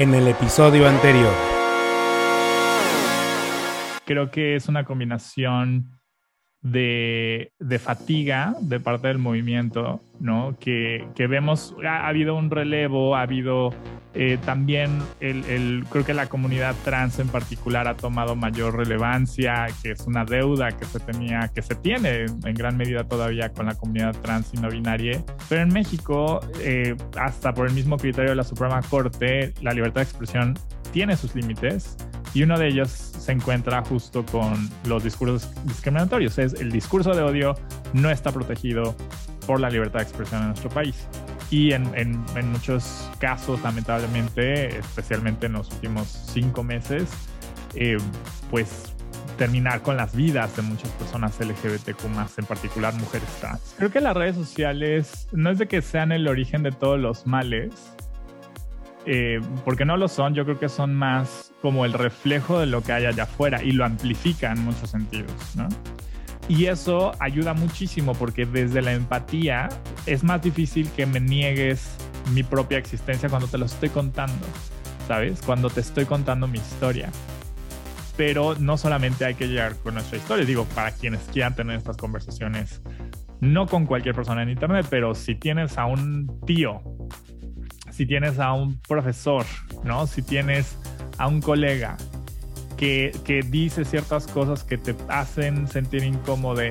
en el episodio anterior. Creo que es una combinación de, fatiga de parte del movimiento, ¿no? Que, vemos, ha, habido un relevo, ha habido eh, también, el, creo que la comunidad trans en particular ha tomado mayor relevancia, que es una deuda que se tenía, que se tiene en gran medida todavía con la comunidad trans y no binaria. Pero en México, eh, hasta por el mismo criterio de la Suprema Corte, la libertad de expresión tiene sus límites y uno de ellos se encuentra justo con los discursos discriminatorios. Es el discurso de odio no está protegido por la libertad de expresión en nuestro país. Y en, en, muchos casos, lamentablemente, especialmente en los últimos cinco meses, eh, pues terminar con las vidas de muchas personas LGBTQ en particular mujeres trans. Creo que las redes sociales no es de que sean el origen de todos los males, eh, porque no lo son, yo creo que son más como el reflejo de lo que hay allá afuera y lo amplifica en muchos sentidos, ¿no? Y eso ayuda muchísimo porque desde la empatía es más difícil que me niegues mi propia existencia cuando te lo estoy contando, ¿sabes? Cuando te estoy contando mi historia. Pero no solamente hay que llegar con nuestra historia, digo, para quienes quieran tener estas conversaciones, no con cualquier persona en Internet, pero si tienes a un tío si tienes a un profesor, ¿no? Si tienes a un colega que, que dice ciertas cosas que te hacen sentir incómodo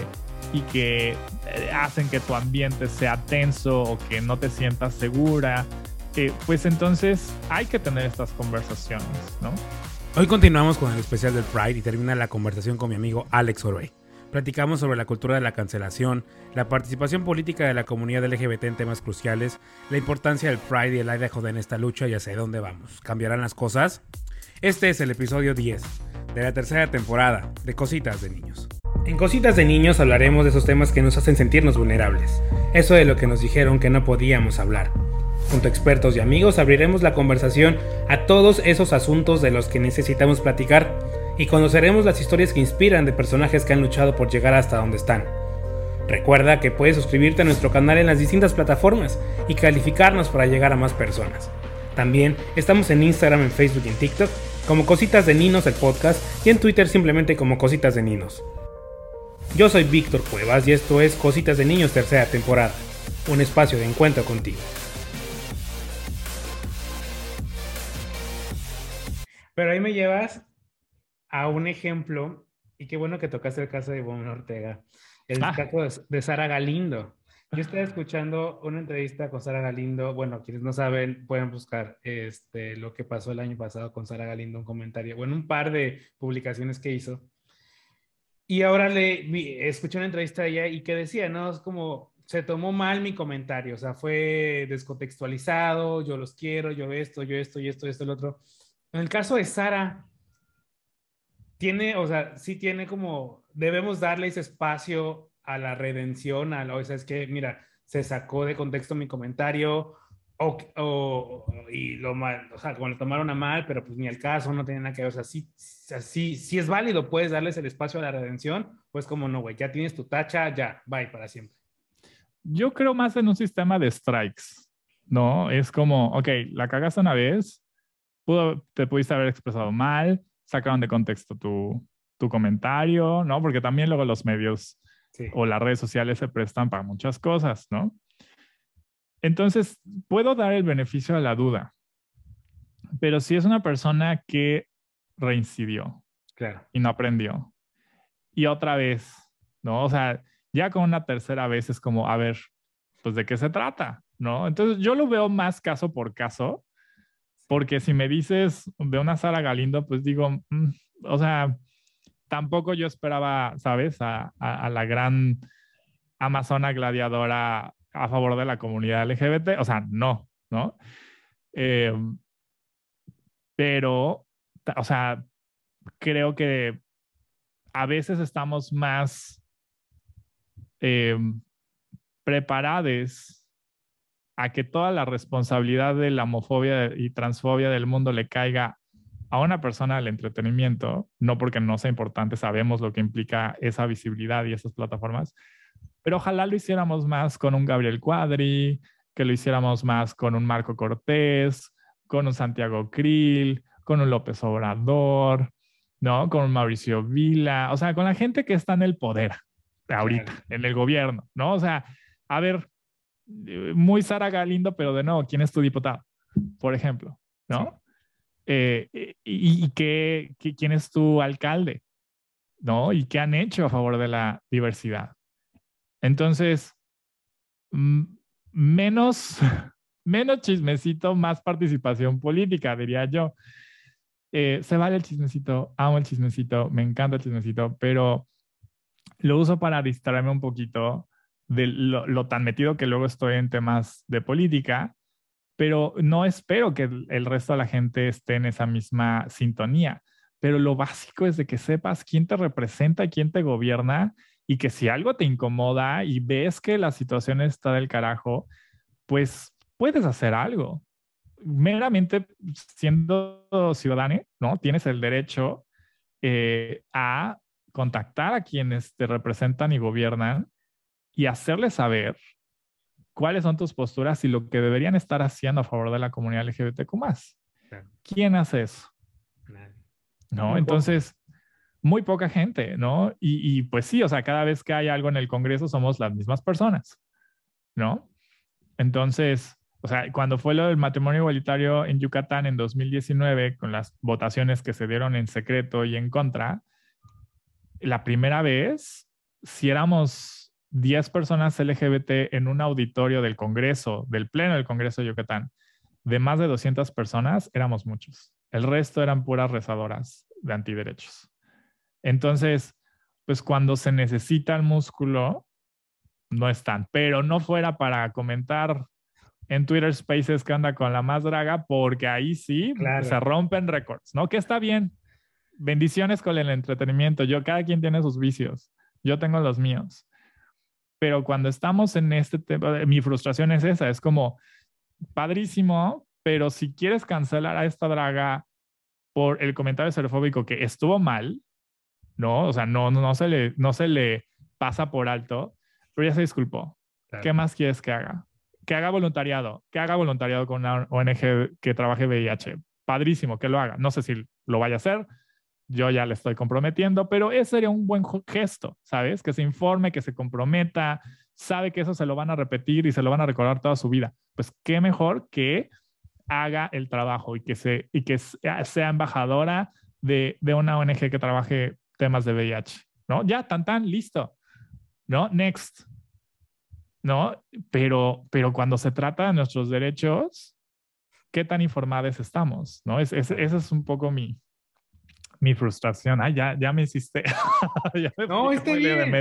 y que eh, hacen que tu ambiente sea tenso o que no te sientas segura, eh, pues entonces hay que tener estas conversaciones, ¿no? Hoy continuamos con el especial del Pride y termina la conversación con mi amigo Alex Orway. Platicamos sobre la cultura de la cancelación, la participación política de la comunidad LGBT en temas cruciales, la importancia del Pride y el Idaho en esta lucha y hacia dónde vamos. ¿Cambiarán las cosas? Este es el episodio 10 de la tercera temporada de Cositas de Niños. En Cositas de Niños hablaremos de esos temas que nos hacen sentirnos vulnerables, eso de lo que nos dijeron que no podíamos hablar. Junto a expertos y amigos abriremos la conversación a todos esos asuntos de los que necesitamos platicar y conoceremos las historias que inspiran de personajes que han luchado por llegar hasta donde están. Recuerda que puedes suscribirte a nuestro canal en las distintas plataformas y calificarnos para llegar a más personas. También estamos en Instagram, en Facebook y en TikTok como Cositas de Ninos el podcast y en Twitter simplemente como Cositas de Ninos. Yo soy Víctor Cuevas y esto es Cositas de Niños tercera temporada, un espacio de encuentro contigo. Pero ahí me llevas a un ejemplo, y qué bueno que tocaste el caso de Ivonne Ortega, el ah. caso de, Sara Galindo. Yo estaba escuchando una entrevista con Sara Galindo. Bueno, quienes no saben, pueden buscar este, lo que pasó el año pasado con Sara Galindo, un comentario, bueno, un par de publicaciones que hizo. Y ahora le escuché una entrevista de ella y que decía, ¿no? Es como, se tomó mal mi comentario, o sea, fue descontextualizado, yo los quiero, yo esto, yo esto, y esto, y esto, el otro. En el caso de Sara, tiene, o sea, sí tiene como, debemos darle ese espacio a la redención, a, o sea, es que, mira, se sacó de contexto mi comentario, o, o, y lo mal, o sea, como lo tomaron a mal, pero pues ni el caso, no tiene nada que ver, o sea, sí, sí, sí es válido, puedes darles el espacio a la redención, pues como no, güey, ya tienes tu tacha, ya, bye para siempre. Yo creo más en un sistema de strikes, ¿no? Es como, ok, la cagaste una vez, pudo, te pudiste haber expresado mal, sacaron de contexto tu, tu comentario, ¿no? Porque también luego los medios o las redes sociales se prestan para muchas cosas, ¿no? Entonces, puedo dar el beneficio de la duda, pero si es una persona que reincidió claro. y no aprendió, y otra vez, ¿no? O sea, ya con una tercera vez es como, a ver, pues de qué se trata, ¿no? Entonces, yo lo veo más caso por caso porque si me dices de una Sara Galindo, pues digo, mm, o sea, tampoco yo esperaba, ¿sabes? A, la gran amazona gladiadora a favor de la comunidad LGBT. O sea, no, ¿no? Eh, pero, o sea, creo que a veces estamos más eh, preparados a que toda la responsabilidad de la homofobia y transfobia del mundo le caiga a una persona del entretenimiento, no porque no sea importante, sabemos lo que implica esa visibilidad y esas plataformas, pero ojalá lo hiciéramos más con un Gabriel Cuadri, que lo hiciéramos más con un Marco Cortés, con un Santiago Krill, con un López Obrador, ¿no? Con un Mauricio Vila, o sea, con la gente que está en el poder ahorita, en el gobierno, ¿no? O sea, a ver, muy Sara Galindo, pero de nuevo, ¿quién es tu diputado? Por ejemplo, ¿no? Eh, y, y qué, quién es tu alcalde, ¿no? Y qué han hecho a favor de la diversidad. Entonces, menos, menos chismecito, más participación política, diría yo. Eh, se vale el chismecito, amo el chismecito, me encanta el chismecito, pero lo uso para distraerme un poquito de lo, tan metido que luego estoy en temas de política, pero no espero que el, resto de la gente esté en esa misma sintonía. Pero lo básico es de que sepas quién te representa, quién te gobierna y que si algo te incomoda y ves que la situación está del carajo, pues puedes hacer algo. Meramente siendo ciudadano, ¿no? Tienes el derecho eh, a contactar a quienes te representan y gobiernan y hacerles saber cuáles son tus posturas y lo que deberían estar haciendo a favor de la comunidad LGBTQ ¿Quién hace eso? No, entonces, muy poca gente, ¿no? Y, pues sí, o sea, cada vez que hay algo en el Congreso somos las mismas personas, ¿no? Entonces, o sea, cuando fue lo del matrimonio igualitario en Yucatán en 2019, con las votaciones que se dieron en secreto y en contra, la primera vez, si éramos 10 personas LGBT en un auditorio del Congreso, del Pleno del Congreso de Yucatán, de más de 200 personas, éramos muchos. El resto eran puras rezadoras de antiderechos. Entonces, pues cuando se necesita el músculo, no están. Pero no fuera para comentar en Twitter Spaces que anda con la más draga, porque ahí sí se rompen récords, ¿no? Que está bien. Bendiciones con el entretenimiento. Yo, cada quien tiene sus vicios. Yo tengo los míos. Pero cuando estamos en este tema, mi frustración es esa, es como, padrísimo, pero si quieres cancelar a esta draga por el comentario xerofóbico que estuvo mal, ¿no? O sea, no, no, se, le, no se le pasa por alto, pero ya se disculpó. ¿Qué más quieres que haga? Que haga voluntariado, que haga voluntariado con una ONG que trabaje VIH. Padrísimo, que lo haga. No sé si lo vaya a hacer, yo ya le estoy comprometiendo, pero ese sería un buen gesto, ¿sabes? Que se informe, que se comprometa, sabe que eso se lo van a repetir y se lo van a recordar toda su vida. Pues qué mejor que haga el trabajo y que, se, y que sea embajadora de, de una ONG que trabaje temas de VIH, ¿no? Ya, tan, tan, listo, ¿no? Next, ¿no? Pero, pero cuando se trata de nuestros derechos, ¿qué tan informados estamos? ¿no? Es, ese es un poco mi, mi frustración. Ah, ya, ya me hiciste. no, está bien.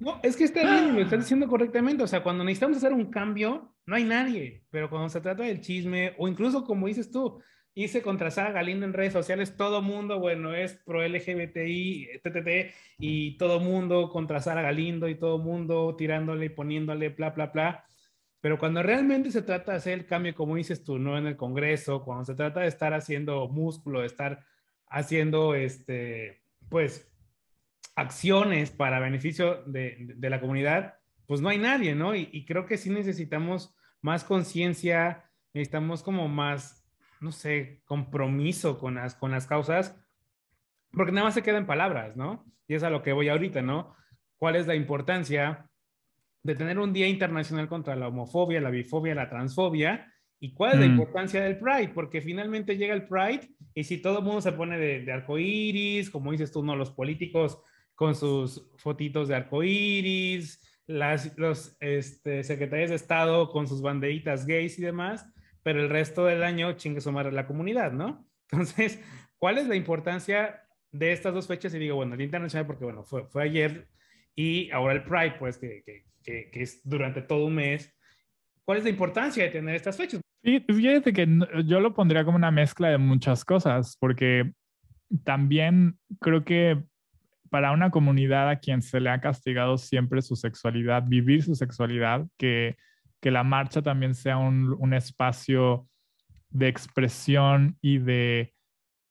no, es que está bien, lo estás diciendo correctamente. O sea, cuando necesitamos hacer un cambio, no hay nadie. Pero cuando se trata del chisme, o incluso como dices tú, hice contra Sara Galindo en redes sociales, todo mundo, bueno, es pro LGBTI, TTT, y todo mundo contra Sara Galindo y todo mundo tirándole y poniéndole, bla, bla, bla. Pero cuando realmente se trata de hacer el cambio, como dices tú, no en el Congreso, cuando se trata de estar haciendo músculo, de estar haciendo, este, pues, acciones para beneficio de, la comunidad, pues no hay nadie, ¿no? Y, creo que sí necesitamos más conciencia, necesitamos como más, no sé, compromiso con las, con las causas, porque nada más se queda en palabras, ¿no? Y es a lo que voy ahorita, ¿no? ¿Cuál es la importancia de tener un Día Internacional contra la homofobia, la bifobia, la transfobia? ¿Y cuál es la mm. importancia del Pride? Porque finalmente llega el Pride y si todo el mundo se pone de, de arcoíris, como dices tú, ¿no? Los políticos con sus fotitos de arcoíris, las, los este, secretarios de Estado con sus banderitas gays y demás, pero el resto del año chingue su madre la comunidad, ¿no? Entonces, ¿cuál es la importancia de estas dos fechas? Y digo, bueno, el internacional, porque bueno, fue, fue ayer y ahora el Pride, pues, que, que, que, que es durante todo un mes. ¿Cuál es la importancia de tener estas fechas? Fíjate que yo lo pondría como una mezcla de muchas cosas, porque también creo que para una comunidad a quien se le ha castigado siempre su sexualidad, vivir su sexualidad, que, que la marcha también sea un, un espacio de expresión y de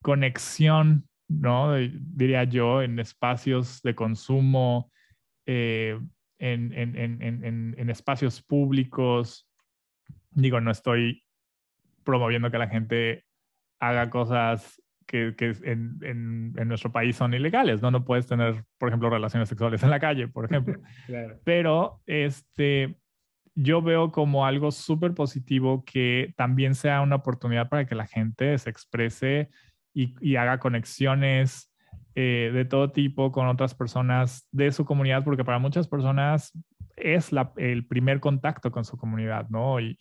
conexión, ¿no? Diría yo, en espacios de consumo, eh, en, en, en, en, espacios públicos, digo, no estoy promoviendo que la gente haga cosas que, en, en, nuestro país son ilegales, ¿no? No puedes tener, por ejemplo, relaciones sexuales en la calle, por ejemplo. Pero este, yo veo como algo súper positivo que también sea una oportunidad para que la gente se exprese y, y haga conexiones eh, de todo tipo con otras personas de su comunidad, porque para muchas personas es la, el primer contacto con su comunidad, ¿no? Y,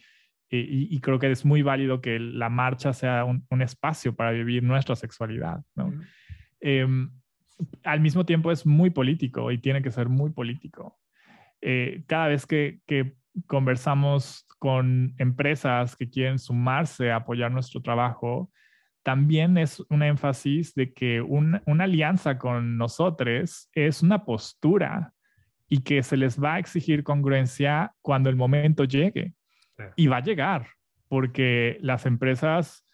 y, creo que es muy válido que la marcha sea un, un espacio para vivir nuestra sexualidad, ¿no? Em, al mismo tiempo es muy político y tiene que ser muy político. Eh, cada vez que, que conversamos con empresas que quieren sumarse a apoyar nuestro trabajo, también es un énfasis de que una alianza con nosotros es una postura y que se les va a exigir congruencia cuando el momento llegue. Y va a llegar, porque las empresas,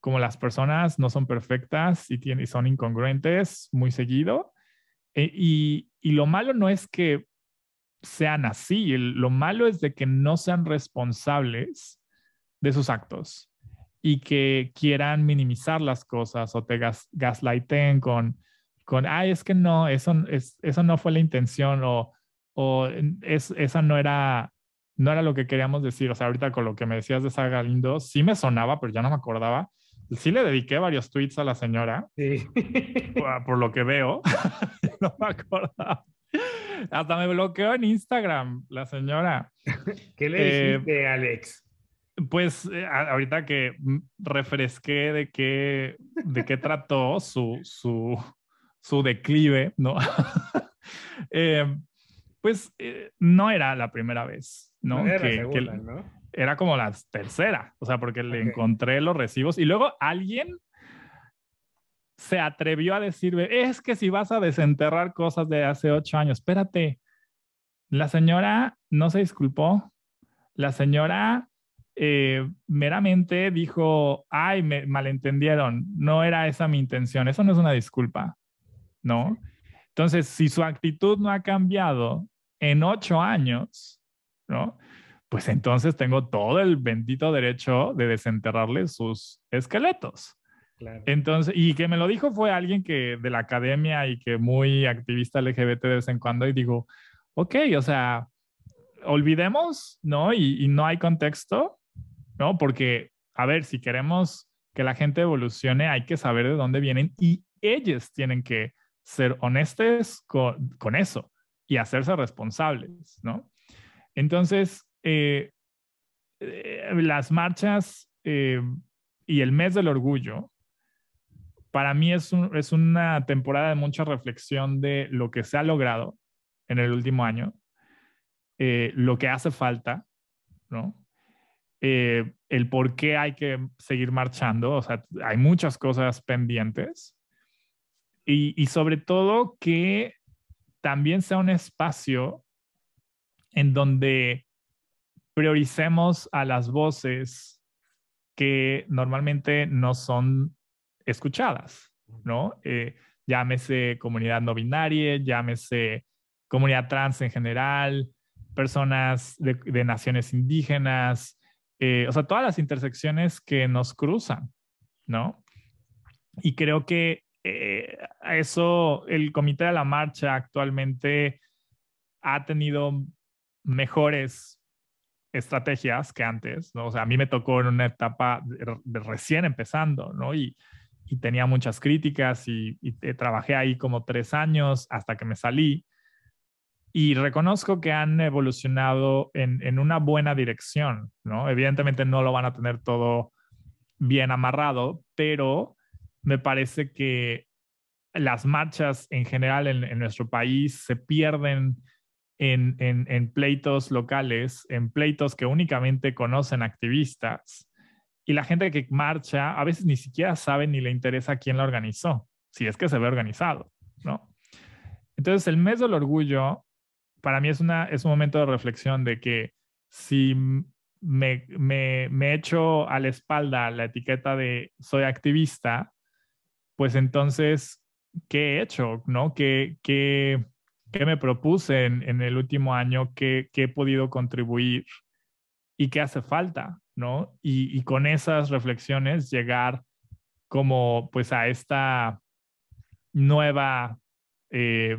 como las personas, no son perfectas y, tienen, son incongruentes muy seguido. E, y, y, lo malo no es que sean así, lo malo es de que no sean responsables de sus actos y que quieran minimizar las cosas o te gas, gaslighten con, con, ay, es que no, eso, es, eso no fue la intención o, o es, esa no era, no era lo que queríamos decir. O sea, ahorita con lo que me decías de Saga Galindo, sí me sonaba, pero ya no me acordaba. Sí le dediqué varios tweets a la señora, sí. por, lo que veo, no me acordaba. Hasta me bloqueó en Instagram la señora. ¿Qué le dijiste, eh, Alex? Pues eh, ahorita que refresqué de qué, de qué trató su, su, su declive, ¿no? Eh, pues eh, no era la primera vez, ¿no? era, que, segunda, ¿no? era como la tercera, o sea, porque le encontré los recibos y luego alguien se atrevió a decirme, es que si vas a desenterrar cosas de hace ocho años, espérate, la señora no se disculpó, la señora eh, meramente dijo, ay, me malentendieron, no era esa mi intención, eso no es una disculpa, ¿no? Entonces, si su actitud no ha cambiado en ocho años, ¿no? Pues entonces tengo todo el bendito derecho de desenterrarle sus esqueletos. Entonces, y que me lo dijo fue alguien que de la academia y que muy activista LGBT de vez en cuando, y digo, ok, o sea, olvidemos, ¿no? Y, y no hay contexto, ¿no? Porque, a ver, si queremos que la gente evolucione, hay que saber de dónde vienen y ellos tienen que ser honestos con, eso y hacerse responsables, ¿no? Entonces, eh, eh, las marchas eh, y el mes del orgullo, para mí es, es una temporada de mucha reflexión de lo que se ha logrado en el último año, lo que hace falta, ¿no? El por qué hay que seguir marchando, o sea, hay muchas cosas pendientes. Y, sobre todo que también sea un espacio en donde prioricemos a las voces que normalmente no son escuchadas, ¿no? Eh, llámese comunidad no binaria, llámese comunidad trans en general, personas de naciones indígenas, eh, o sea, todas las intersecciones que nos cruzan, ¿no? Y creo que eh, eso, el Comité de la Marcha actualmente ha tenido mejores estrategias que antes, ¿no? O sea, a mí me tocó en una etapa de, recién empezando, ¿no? Y, y, tenía muchas críticas y, y trabajé ahí como tres años hasta que me salí y reconozco que han evolucionado en, una buena dirección, ¿no? Evidentemente no lo van a tener todo bien amarrado, pero me parece que las marchas en general en, nuestro país se pierden en, pleitos locales, en pleitos que únicamente conocen activistas. Y la gente que marcha a veces ni siquiera sabe ni le interesa quién la organizó, si es que se ve organizado, ¿no? Entonces, el mes del orgullo para mí es, una, es un momento de reflexión de que si me, me, me echo a la espalda la etiqueta de soy activista, pues entonces, ¿qué he hecho? ¿no? ¿Qué, qué, qué me propuse en, en, el último año? ¿Qué, ¿Qué he podido contribuir? ¿Y qué hace falta? ¿no? Y, con esas reflexiones llegar como pues a esta nueva eh,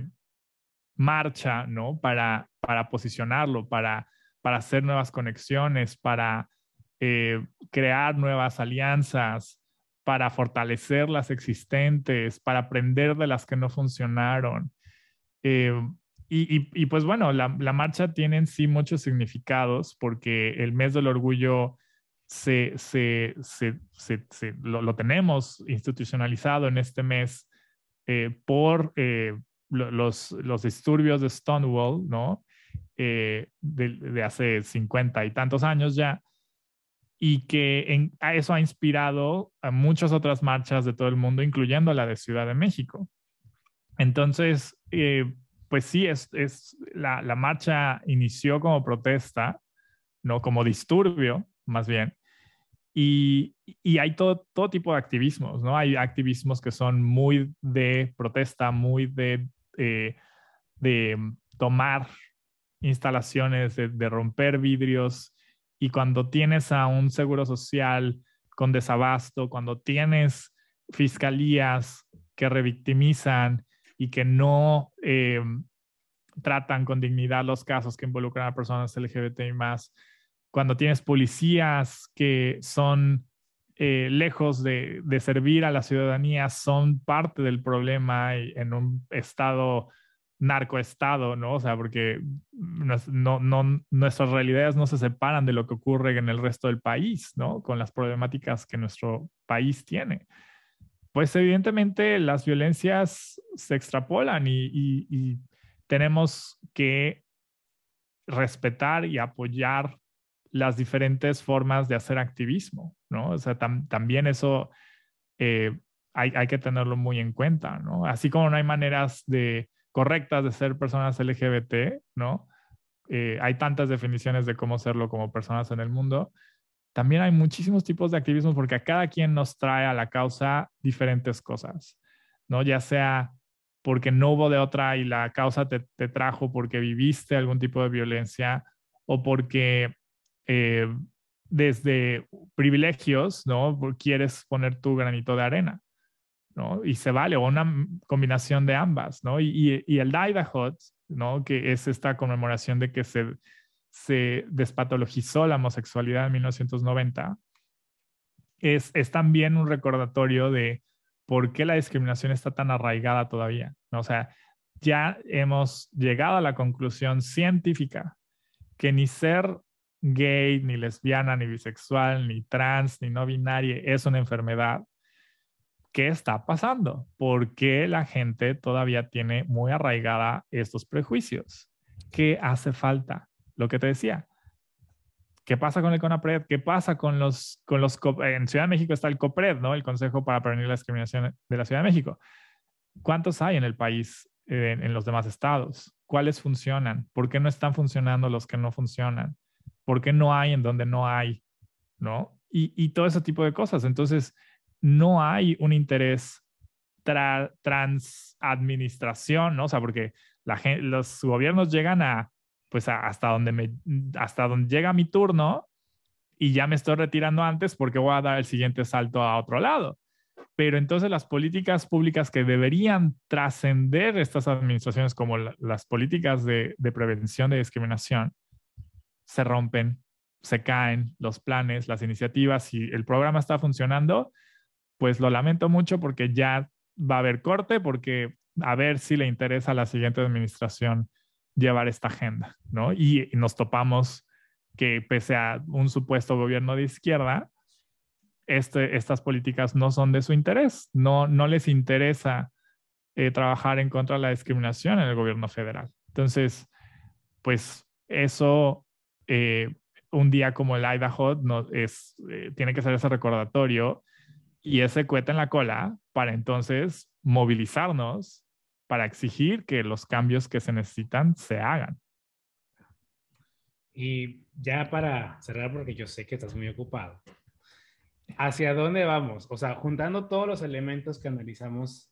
marcha, ¿no? Para, para posicionarlo, para, para hacer nuevas conexiones, para eh, crear nuevas alianzas, para fortalecer las existentes, para aprender de las que no funcionaron. Eh, y, pues bueno, la, marcha tiene en sí muchos significados porque el mes del orgullo se, se, se, lo, tenemos institucionalizado en este mes eh, por eh, los, los, disturbios de Stonewall, ¿no? de, de, hace 50 y tantos años ya, y que a eso ha inspirado a muchas otras marchas de todo el mundo, incluyendo la de Ciudad de México. Entonces, eh, pues sí, es, la, marcha inició como protesta, no como disturbio, más bien. Y, hay todo, todo tipo de activismos, ¿no? Hay activismos que son muy de protesta, muy de, eh, de tomar instalaciones, de, romper vidrios. Y cuando tienes a un seguro social con desabasto, cuando tienes fiscalías que revictimizan y que no eh, tratan con dignidad los casos que involucran a personas LGBT y más, cuando tienes policías que son eh, lejos de, servir a la ciudadanía, son parte del problema en un estado narcoestado, ¿no? O sea, porque no, no, nuestras realidades no se separan de lo que ocurre en el resto del país, ¿no? Con las problemáticas que nuestro país tiene pues evidentemente las violencias se extrapolan y, tenemos que respetar y apoyar las diferentes formas de hacer activismo, ¿no? O sea, también eso eh, hay, que tenerlo muy en cuenta, ¿no? Así como no hay maneras de, correctas de ser personas LGBT, ¿no? Eh, hay tantas definiciones de cómo serlo como personas en el mundo también hay muchísimos tipos de activismo porque a cada quien nos trae a la causa diferentes cosas, ¿no? Ya sea porque no hubo de otra y la causa te, trajo porque viviste algún tipo de violencia o porque eh, desde privilegios, ¿no? Quieres poner tu granito de arena, Y se vale, o una combinación de ambas, ¿no? Y, y, el Idaho, ¿no? Que es esta conmemoración de que se se despatologizó la homosexualidad en 1990, es, es también un recordatorio de por qué la discriminación está tan arraigada todavía. ¿no? O sea, ya hemos llegado a la conclusión científica que ni ser gay, ni lesbiana, ni bisexual, ni trans, ni no binaria es una enfermedad. ¿Qué está pasando? ¿Por qué la gente todavía tiene muy arraigada estos prejuicios? ¿Qué hace falta? lo que te decía. ¿Qué pasa con el CONAPRED? ¿Qué pasa con los, con los... En Ciudad de México está el COPRED, ¿no? El Consejo para Prevenir la Discriminación de la Ciudad de México. ¿Cuántos hay en el país, en, los demás estados? ¿Cuáles funcionan? ¿Por qué no están funcionando los que no funcionan? ¿Por qué no hay en donde no hay? ¿No? Y, y todo ese tipo de cosas. Entonces, no hay un interés trans administración, ¿no? O sea, porque los gobiernos llegan a pues hasta donde hasta donde llega mi turno y ya me estoy retirando antes porque voy a dar el siguiente salto a otro lado. Pero entonces las políticas públicas que deberían trascender estas administraciones como las políticas de, de prevención de discriminación se rompen, se caen los planes, las iniciativas. Si el programa está funcionando, pues lo lamento mucho porque ya va a haber corte porque a ver si le interesa a la siguiente administración llevar esta agenda, ¿no? Y, nos topamos que pese a un supuesto gobierno de izquierda, este, estas políticas no son de su interés, no, no les interesa eh, trabajar en contra de la discriminación en el gobierno federal. Entonces, pues eso, eh, un día como el Idaho, no, es, eh, tiene que ser ese recordatorio y ese cuete en la cola para entonces movilizarnos para exigir que los cambios que se necesitan se hagan. Y ya para cerrar, porque yo sé que estás muy ocupado, ¿hacia dónde vamos? O sea, juntando todos los elementos que analizamos,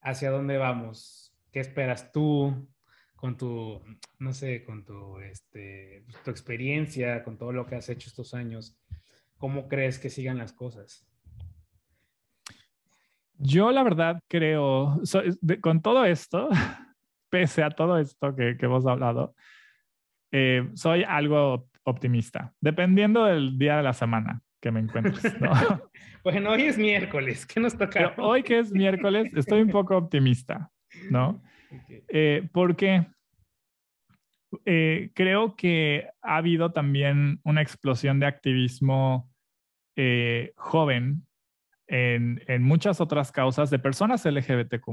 ¿hacia dónde vamos? ¿Qué esperas tú? con tu, no sé, con tu, este, tu experiencia, con todo lo que has hecho estos años, ¿cómo crees que sigan las cosas? Yo la verdad creo, con todo esto, pese a todo esto que, hemos hablado, eh, soy algo optimista, dependiendo del día de la semana que me encuentres. ¿no? bueno, hoy es miércoles, ¿qué nos toca? hoy que es miércoles, estoy un poco optimista, ¿no? Eh, porque eh, creo que ha habido también una explosión de activismo joven en, muchas otras causas de personas LGBTQ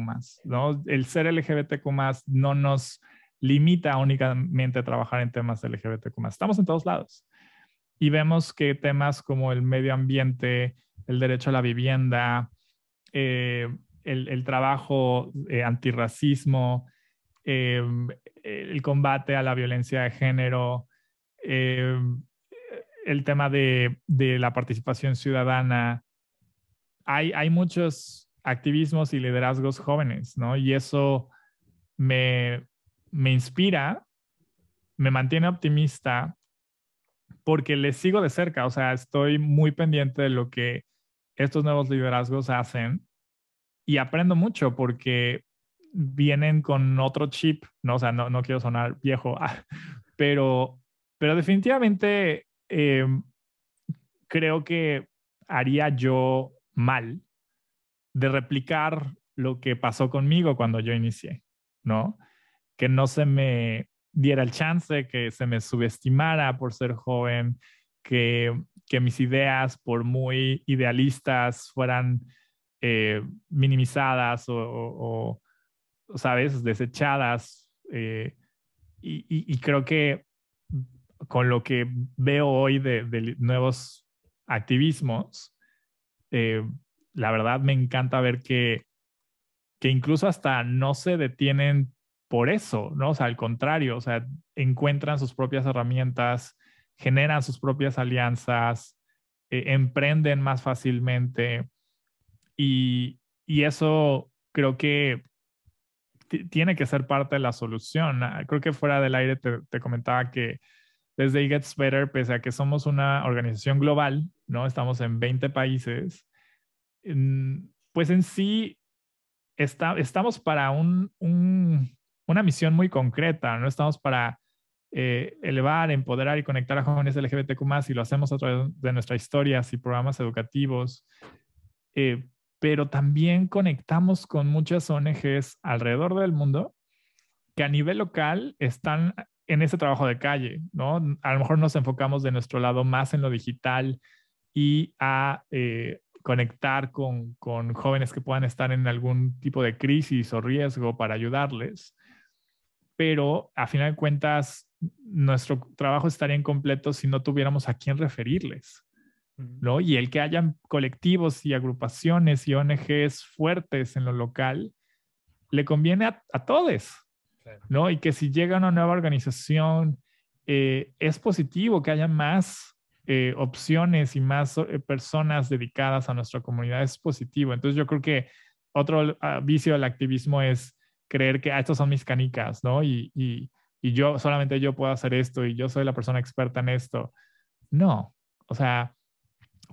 ¿no? El ser LGBTQ no nos limita únicamente a trabajar en temas LGBTQ Estamos en todos lados. Y vemos que temas como el medio ambiente, el derecho a la vivienda, eh, el, trabajo eh, antirracismo, em, el combate a la violencia de género, em, el tema de, de la participación ciudadana, hay, muchos activismos y liderazgos jóvenes, ¿no? Y eso me, inspira, me mantiene optimista porque les sigo de cerca, o sea, estoy muy pendiente de lo que estos nuevos liderazgos hacen y aprendo mucho porque vienen con otro chip, ¿no? O sea, no, quiero sonar viejo, pero, pero definitivamente em, creo que haría yo mal de replicar lo que pasó conmigo cuando yo inicié, ¿no? Que no se me diera el chance, que se me subestimara por ser joven, que, mis ideas, por muy idealistas, fueran eh, minimizadas o, ¿sabes?, desechadas. Eh, y, creo que con lo que veo hoy de nuevos activismos, eh, la verdad me encanta ver que, que incluso hasta no se detienen por eso, ¿no? O sea, al contrario, o sea, encuentran sus propias herramientas, generan sus propias alianzas, eh, emprenden más fácilmente y, y eso creo que tiene que ser parte de la solución. Ah, creo que fuera del aire te, comentaba que desde It Gets Better, pese a que somos una organización global, ¿no? Estamos en 20 países, pues en sí está, estamos para un, una misión muy concreta, no estamos para eh, elevar, empoderar y conectar a jóvenes LGBTQ y lo hacemos a través de nuestras historias y programas educativos. Eh, pero también conectamos con muchas ONGs alrededor del mundo que a nivel local están en ese trabajo de calle, ¿no? A lo mejor nos enfocamos de nuestro lado más en lo digital y a eh, conectar con, con, jóvenes que puedan estar en algún tipo de crisis o riesgo para ayudarles. Pero a final de cuentas, nuestro trabajo estaría incompleto si no tuviéramos a quién referirles. ¿No? Y el que hayan colectivos y agrupaciones y ONGs fuertes en lo local, le conviene a, a todos, ¿no? Y que si llega una nueva organización, eh, es positivo que haya más eh, opciones y más eh, personas dedicadas a nuestra comunidad, es positivo. Entonces yo creo que otro ah, vicio del activismo es creer que ah, estos son mis canicas, ¿no? Y, y, y yo solamente yo puedo hacer esto y yo soy la persona experta en esto. No, o sea,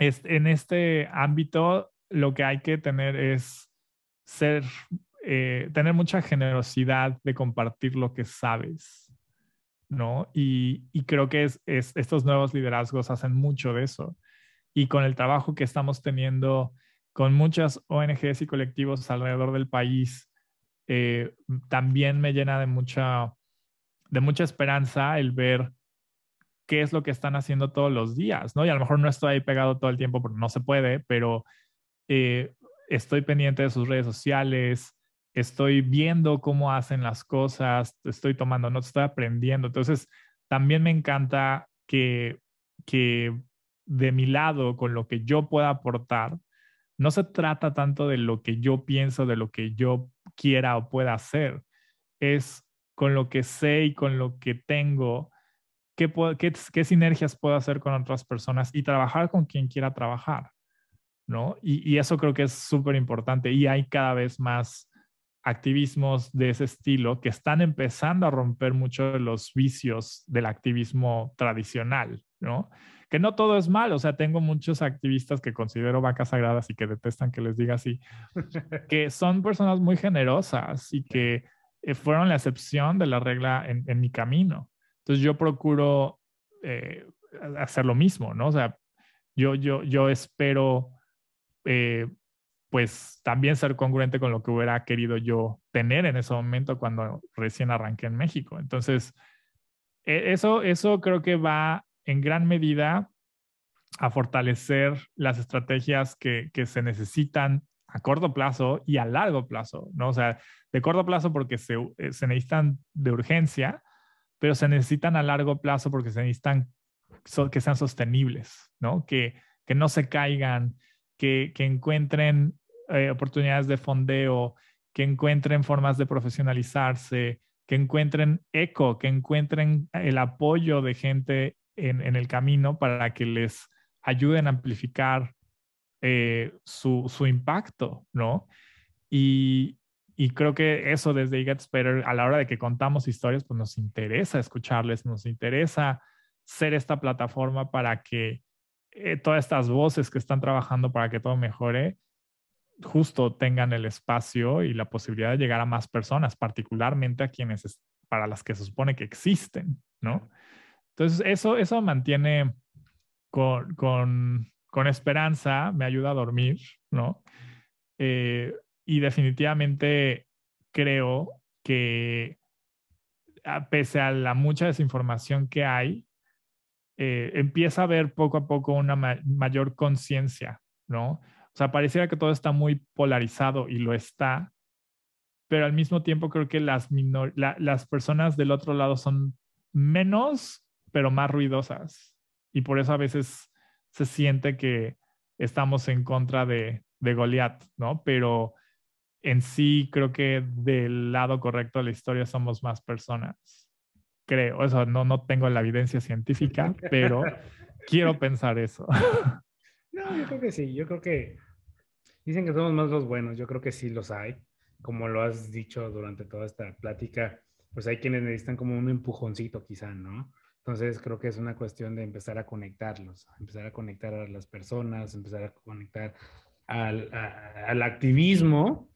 en este ámbito lo que hay que tener es ser eh, tener mucha generosidad de compartir lo que sabes, ¿no? Y, creo que es, estos nuevos liderazgos hacen mucho de eso. Y con el trabajo que estamos teniendo con muchas ONGs y colectivos alrededor del país, eh, también me llena de mucha, de mucha esperanza el ver qué es lo que están haciendo todos los días, ¿no? Y a lo mejor no estoy ahí pegado todo el tiempo porque no se puede, pero eh, estoy pendiente de sus redes sociales, estoy viendo cómo hacen las cosas, estoy tomando notas, estoy aprendiendo. Entonces, también me encanta que, que de mi lado, con lo que yo pueda aportar, no se trata tanto de lo que yo pienso, de lo que yo quiera o pueda hacer, es con lo que sé y con lo que tengo, qué, qué, qué sinergias puedo hacer con otras personas y trabajar con quien quiera trabajar, ¿no? Y, y eso creo que es súper importante y hay cada vez más activismos de ese estilo que están empezando a romper mucho de los vicios del activismo tradicional, ¿no? Que no todo es malo, o sea, tengo muchos activistas que considero vacas sagradas y que detestan que les diga así, que son personas muy generosas y que eh, fueron la excepción de la regla en, mi camino. Entonces yo procuro eh, hacer lo mismo, ¿no? O sea, yo, yo, yo espero eh, pues también ser congruente con lo que hubiera querido yo tener en ese momento cuando recién arranqué en México. Entonces, e, eso, eso creo que va en gran medida a fortalecer las estrategias que, se necesitan a corto plazo y a largo plazo, ¿no? O sea, de corto plazo porque se, eh, se necesitan de urgencia, pero se necesitan a largo plazo porque se necesitan que sean sostenibles, ¿no? Que, que no se caigan, que, que encuentren eh, oportunidades de fondeo, que encuentren formas de profesionalizarse, que encuentren eco, que encuentren el apoyo de gente en, el camino para que les ayuden a amplificar eh, su, impacto, ¿no? Y, creo que eso desde It Gets Better, a la hora de que contamos historias, pues nos interesa escucharles, nos interesa ser esta plataforma para que eh, todas estas voces que están trabajando para que todo mejore, justo tengan el espacio y la posibilidad de llegar a más personas, particularmente a quienes, para las que se supone que existen, ¿no? Entonces, eso, eso mantiene con, con, con esperanza, me ayuda a dormir, ¿no? Eh, y definitivamente creo que pese a la mucha desinformación que hay, eh, empieza a haber poco a poco una mayor conciencia, ¿no? O sea, pareciera que todo está muy polarizado y lo está, pero al mismo tiempo creo que las, las personas del otro lado son menos, pero más ruidosas. Y por eso a veces se siente que estamos en contra de, de Goliat, ¿no? Pero en sí creo que del lado correcto de la historia somos más personas. Creo, eso no, no tengo la evidencia científica, pero quiero pensar eso. No, yo creo que sí, yo creo que dicen que somos más los buenos, yo creo que sí los hay, como lo has dicho durante toda esta plática, pues hay quienes necesitan como un empujoncito quizá, ¿no? Entonces creo que es una cuestión de empezar a conectarlos, empezar a conectar a las personas, empezar a conectar al, al activismo,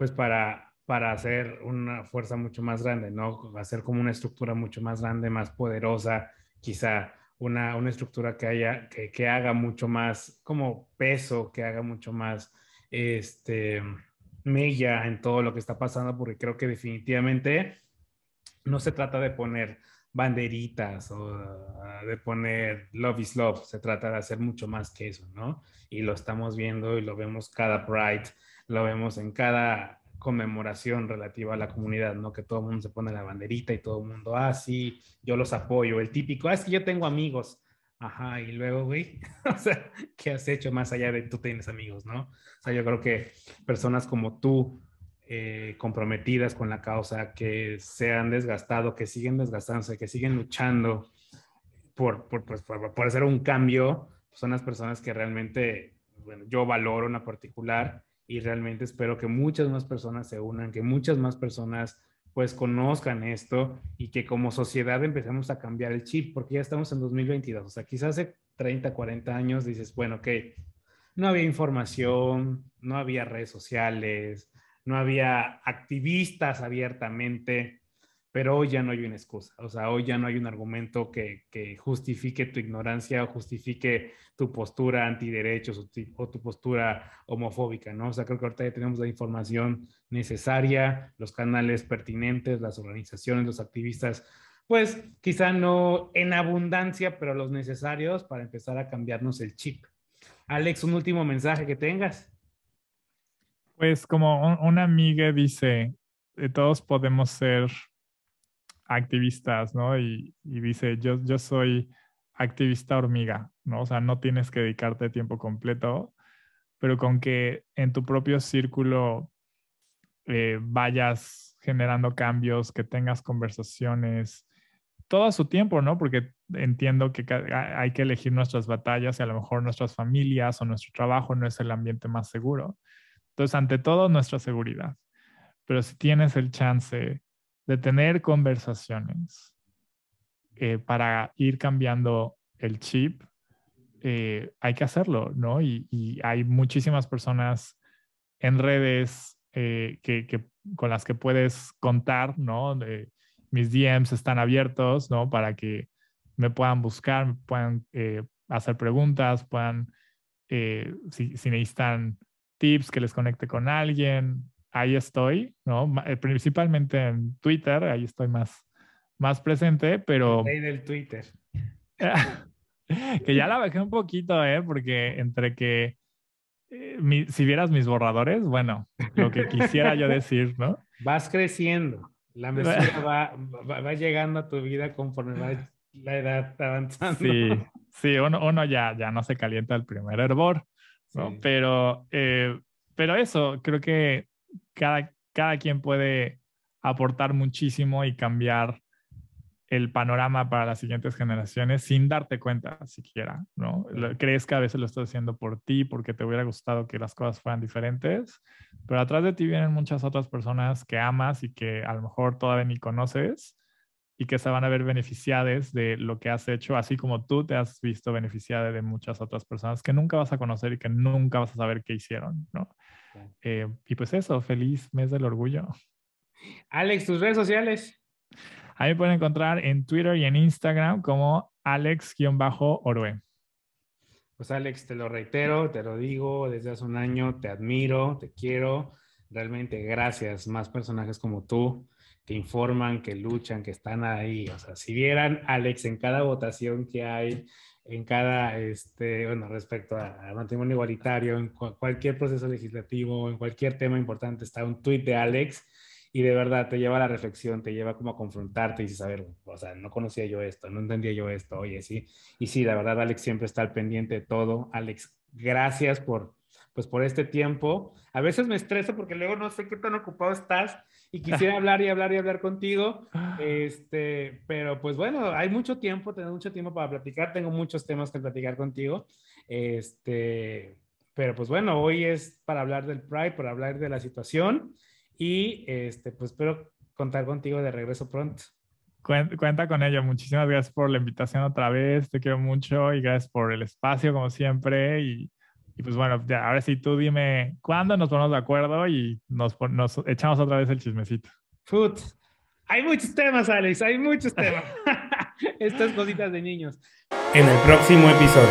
pues para, para hacer una fuerza mucho más grande, ¿no? Hacer como una estructura mucho más grande, más poderosa, quizá una, una estructura que, haya, que, que, haga mucho más como peso, que haga mucho más este, mella en todo lo que está pasando, porque creo que definitivamente no se trata de poner banderitas o ah, de poner love is love, se trata de hacer mucho más que eso, ¿no? Y lo estamos viendo y lo vemos cada Pride, lo vemos en cada conmemoración relativa a la comunidad, ¿no? Que todo el mundo se pone la banderita y todo el mundo, ah, sí, yo los apoyo. El típico, ah, es que yo tengo amigos. Ajá, y luego, güey, o sea, ¿qué has hecho más allá de tú tienes amigos, no? O sea, yo creo que personas como tú, eh, comprometidas con la causa, que se han desgastado, que siguen desgastándose, que siguen luchando por, por, pues, por, por hacer un cambio, son las personas que realmente, bueno, yo valoro una particular y realmente espero que muchas más personas se unan, que muchas más personas pues conozcan esto y que como sociedad empecemos a cambiar el chip, porque ya estamos en 2022, o sea, quizás hace 30, 40 años dices, bueno, ok, no había información, no había redes sociales, no había activistas abiertamente, pero hoy ya no hay una excusa, o sea, hoy ya no hay un argumento que, justifique tu ignorancia o justifique tu postura antiderechos o, tu postura homofóbica, ¿no? O sea, creo que ahorita ya tenemos la información necesaria, los canales pertinentes, las organizaciones, los activistas, pues quizá no en abundancia, pero los necesarios para empezar a cambiarnos el chip. Alex, un último mensaje que tengas. Pues como una amiga dice, todos podemos ser activistas, ¿no? Y, dice, yo, yo soy activista hormiga, ¿no? O sea, no tienes que dedicarte tiempo completo, pero con que en tu propio círculo eh, vayas generando cambios, que tengas conversaciones, todo a su tiempo, ¿no? Porque entiendo que hay que elegir nuestras batallas y a lo mejor nuestras familias o nuestro trabajo no es el ambiente más seguro. Entonces, ante todo, nuestra seguridad pero si tienes el chance de tener conversaciones eh, para ir cambiando el chip, eh, hay que hacerlo, ¿no? Y, hay muchísimas personas en redes eh, que, con las que puedes contar, ¿no? mis DMs están abiertos, ¿no? Para que me puedan buscar, me puedan hacer preguntas, puedan, si, si necesitan tips, que les conecte con alguien, ahí estoy, ¿no? Eh, principalmente en Twitter, ahí estoy más, más presente, pero... El Twitter. que ya la bajé un poquito, ¿eh? Porque entre que... Eh, si vieras mis borradores, bueno, lo que quisiera yo decir, ¿no? Vas creciendo. La mesura va, va, llegando a tu vida conforme va la edad avanzando. Sí, sí, uno, uno ya, ya no se calienta el primer hervor, ¿no? Pero, eh, pero eso, creo que cada, cada quien puede aportar muchísimo y cambiar el panorama para las siguientes generaciones sin darte cuenta siquiera, ¿no? Crees que a veces lo estás haciendo por ti porque te hubiera gustado que las cosas fueran diferentes, pero atrás de ti vienen muchas otras personas que amas y que a lo mejor todavía ni conoces y que se van a ver beneficiadas de lo que has hecho, así como tú te has visto beneficiada de muchas otras personas que nunca vas a conocer y que nunca vas a saber qué hicieron, ¿no? Eh, y pues eso, feliz mes del orgullo. Alex, tus redes sociales. Ahí me pueden encontrar en Twitter y en Instagram como Alex-Orue. Pues Alex, te lo reitero, te lo digo desde hace un año, te admiro, te quiero. Realmente gracias, más personajes como tú que informan, que luchan, que están ahí. O sea, si vieran Alex en cada votación que hay, en cada, este, bueno, respecto a, matrimonio igualitario, en cualquier proceso legislativo, en cualquier tema importante, está un tuit de Alex y de verdad te lleva a la reflexión, te lleva como a confrontarte y dices, a ver, o sea, no conocía yo esto, no entendía yo esto, oye, sí. Y sí, la verdad, Alex siempre está al pendiente de todo. Alex, gracias por, pues, por este tiempo. A veces me estreso porque luego no sé qué tan ocupado estás y quisiera hablar y hablar y hablar contigo, este, pero pues bueno, hay mucho tiempo, tengo mucho tiempo para platicar, tengo muchos temas que platicar contigo, este, pero pues bueno, hoy es para hablar del Pride, para hablar de la situación y este, pues espero contar contigo de regreso pronto. Cuenta con ello. Muchísimas gracias por la invitación otra vez. Te quiero mucho y gracias por el espacio, como siempre. Y y pues bueno, ya, ahora sí tú dime cuándo nos ponemos de acuerdo y nos, nos echamos otra vez el chismecito. Food. Hay muchos temas, Alex, hay muchos temas. Estas cositas de niños. En el próximo episodio.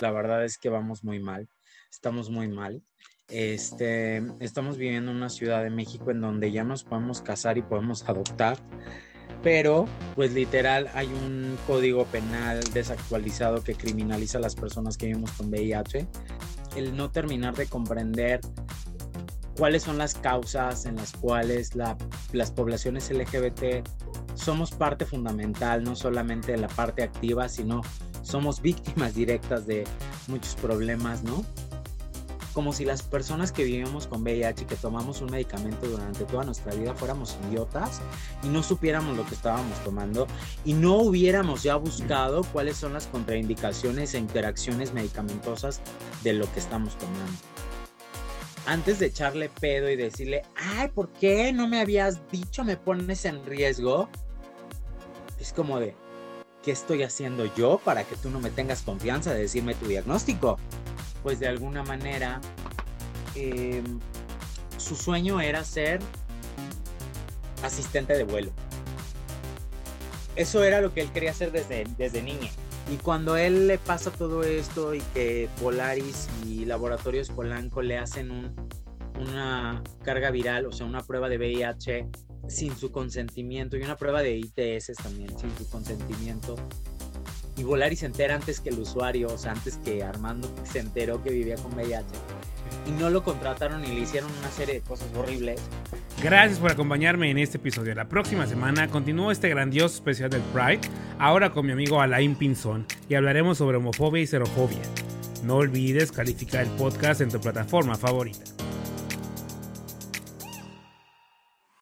La verdad es que vamos muy mal, estamos muy mal. Este, estamos viviendo en una ciudad de México en donde ya nos podemos casar y podemos adoptar pero pues literal hay un código penal desactualizado que criminaliza a las personas que vivimos con VIH. El no terminar de comprender cuáles son las causas en las cuales las poblaciones LGBT somos parte fundamental, no solamente de la parte activa, sino somos víctimas directas de muchos problemas, ¿no? Como si las personas que vivimos con VIH y que tomamos un medicamento durante toda nuestra vida fuéramos idiotas y no supiéramos lo que estábamos tomando y no hubiéramos ya buscado cuáles son las contraindicaciones e interacciones medicamentosas de lo que estamos tomando. Antes de echarle pedo y decirle, ay, ¿por qué no me habías dicho me pones en riesgo? Es como de, ¿qué estoy haciendo yo para que tú no me tengas confianza de decirme tu diagnóstico? Pues de alguna manera em, su sueño era ser asistente de vuelo. Eso era lo que él quería hacer desde, desde niño. Y cuando él le pasa todo esto y que Polaris y Laboratorios Polanco le hacen una carga viral, o sea, una prueba de VIH sin su consentimiento y una prueba de ITS también sin su consentimiento, y Volari se entera antes que el usuario, o sea, antes que Armando se enteró que vivía con VIH. Y no lo contrataron y le hicieron una serie de cosas horribles. Gracias por acompañarme en este episodio. La próxima semana continúo este grandioso especial del Pride, ahora con mi amigo Alain Pinzón, y hablaremos sobre homofobia y xerofobia. No olvides calificar el podcast en tu plataforma favorita.